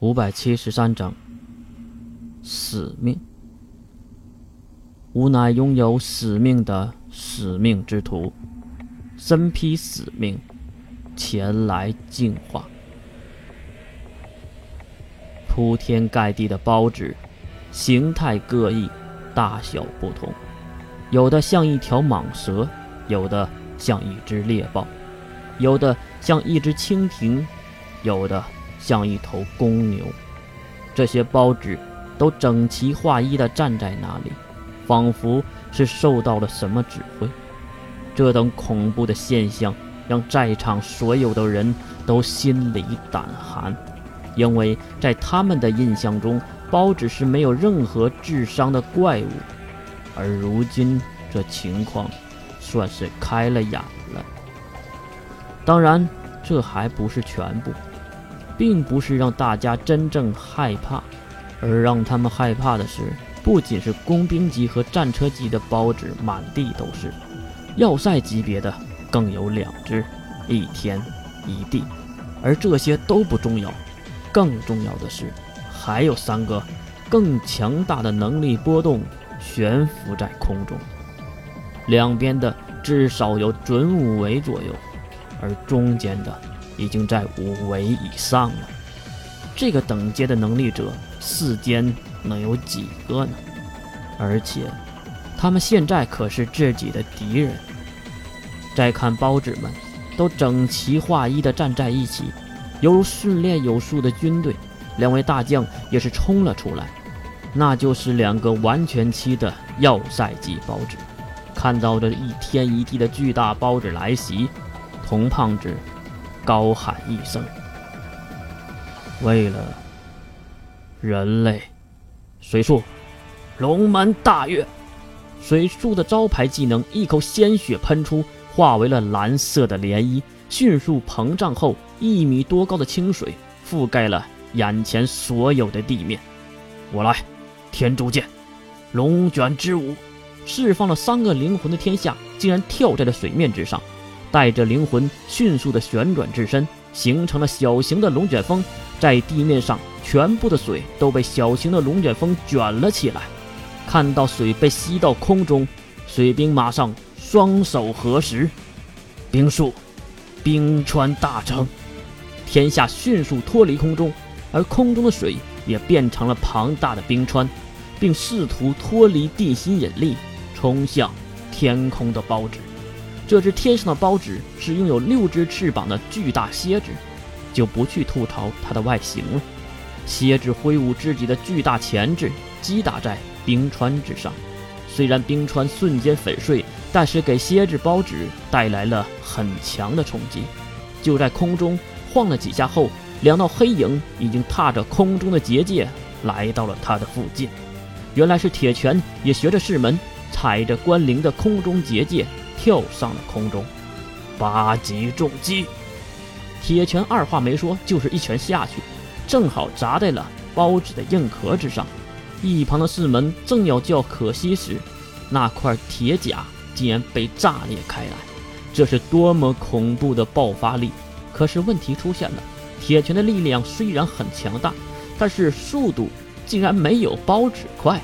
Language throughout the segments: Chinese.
五百七十三章，使命。吾乃拥有使命的使命之徒，身披使命，前来净化。铺天盖地的包纸，形态各异，大小不同，有的像一条蟒蛇，有的像一只猎豹，有的像一只蜻蜓，有的。像一头公牛，这些包纸都整齐划一地站在那里，仿佛是受到了什么指挥。这等恐怖的现象让在场所有的人都心里胆寒，因为在他们的印象中，包纸是没有任何智商的怪物，而如今这情况算是开了眼了。当然，这还不是全部。并不是让大家真正害怕，而让他们害怕的是，不仅是工兵级和战车级的包纸满地都是，要塞级别的更有两只，一天一地，而这些都不重要，更重要的是，还有三个更强大的能力波动悬浮在空中，两边的至少有准五维左右，而中间的。已经在五维以上了，这个等阶的能力者，世间能有几个呢？而且，他们现在可是自己的敌人。再看包子们，都整齐划一地站在一起，犹如训练有素的军队。两位大将也是冲了出来，那就是两个完全期的要塞级包子。看到这一天一地的巨大包子来袭，童胖子。高喊一声：“为了人类！”水术，龙门大跃！水术的招牌技能，一口鲜血喷出，化为了蓝色的涟漪，迅速膨胀后，一米多高的清水覆盖了眼前所有的地面。我来，天柱剑，龙卷之舞，释放了三个灵魂的天下，竟然跳在了水面之上。带着灵魂迅速的旋转至身，形成了小型的龙卷风，在地面上，全部的水都被小型的龙卷风卷了起来。看到水被吸到空中，水兵马上双手合十，冰术，冰川大成。天下迅速脱离空中，而空中的水也变成了庞大的冰川，并试图脱离地心引力，冲向天空的包纸。这只天上的包纸是拥有六只翅膀的巨大蝎子，就不去吐槽它的外形了。蝎子挥舞自己的巨大钳子，击打在冰川之上。虽然冰川瞬间粉碎，但是给蝎子包纸带来了很强的冲击。就在空中晃了几下后，两道黑影已经踏着空中的结界来到了他的附近。原来是铁拳也学着世门，踩着关灵的空中结界。跳上了空中，八级重击，铁拳二话没说，就是一拳下去，正好砸在了包子的硬壳之上。一旁的四门正要叫可惜时，那块铁甲竟然被炸裂开来，这是多么恐怖的爆发力！可是问题出现了，铁拳的力量虽然很强大，但是速度竟然没有包子快。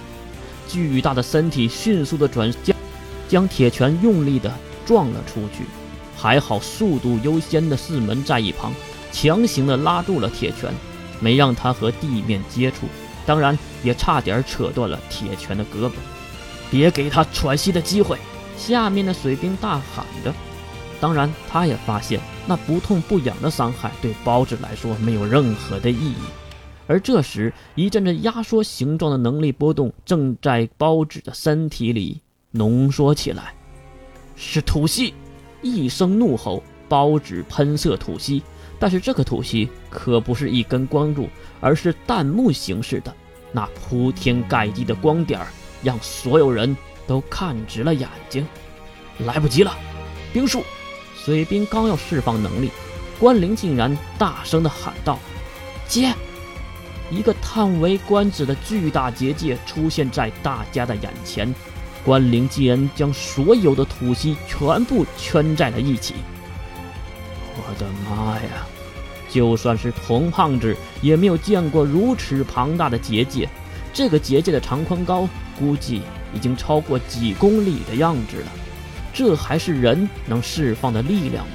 巨大的身体迅速的转向。将铁拳用力地撞了出去，还好速度优先的四门在一旁，强行地拉住了铁拳，没让他和地面接触，当然也差点扯断了铁拳的胳膊。别给他喘息的机会！下面的水兵大喊着。当然，他也发现那不痛不痒的伤害对包子来说没有任何的意义。而这时，一阵阵压缩形状的能力波动正在包子的身体里。浓缩起来，是吐息！一声怒吼，包纸喷射吐息。但是这个吐息可不是一根光柱，而是弹幕形式的。那铺天盖地的光点，让所有人都看直了眼睛。来不及了！冰术，水兵刚要释放能力，关灵竟然大声的喊道：“接！”一个叹为观止的巨大结界出现在大家的眼前。关灵竟然将所有的吐息全部圈在了一起！我的妈呀！就算是童胖子也没有见过如此庞大的结界。这个结界的长宽高，估计已经超过几公里的样子了。这还是人能释放的力量吗？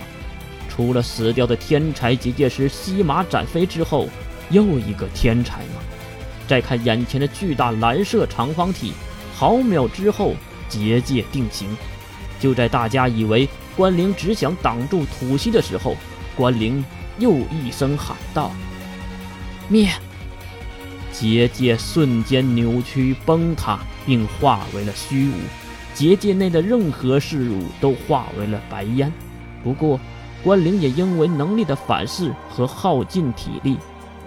除了死掉的天才结界师西马展飞之后，又一个天才吗？再看眼前的巨大蓝色长方体，毫秒之后结界定型。就在大家以为关灵只想挡住吐息的时候，关灵又一声喊道：“灭！”结界瞬间扭曲崩塌，并化为了虚无。结界内的任何事物都化为了白烟。不过，关灵也因为能力的反噬和耗尽体力，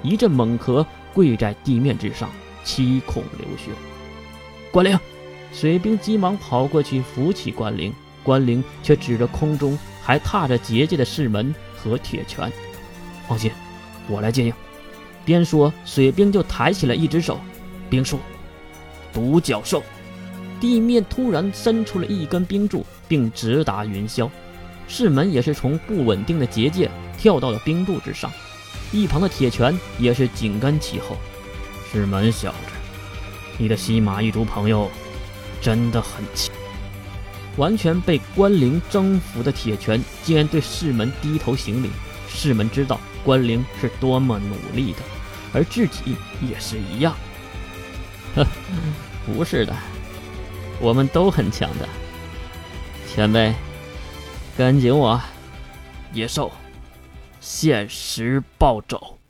一阵猛咳，跪在地面之上，七孔流血。关灵，水兵急忙跑过去扶起关灵，关灵却指着空中还踏着结界的室门和铁拳：“放心，我来接应。”边说，水兵就抬起了一只手，冰术，独角兽。地面突然伸出了一根冰柱，并直达云霄。室门也是从不稳定的结界跳到了冰柱之上，一旁的铁拳也是紧跟其后。室门小子，你的西马一族朋友真的很强。完全被关灵征服的铁拳竟然对世门低头行礼。世门知道。关灵是多么努力的，而自己也是一样。呵，不是的，我们都很强的。前辈，跟紧我，野兽，限时暴走。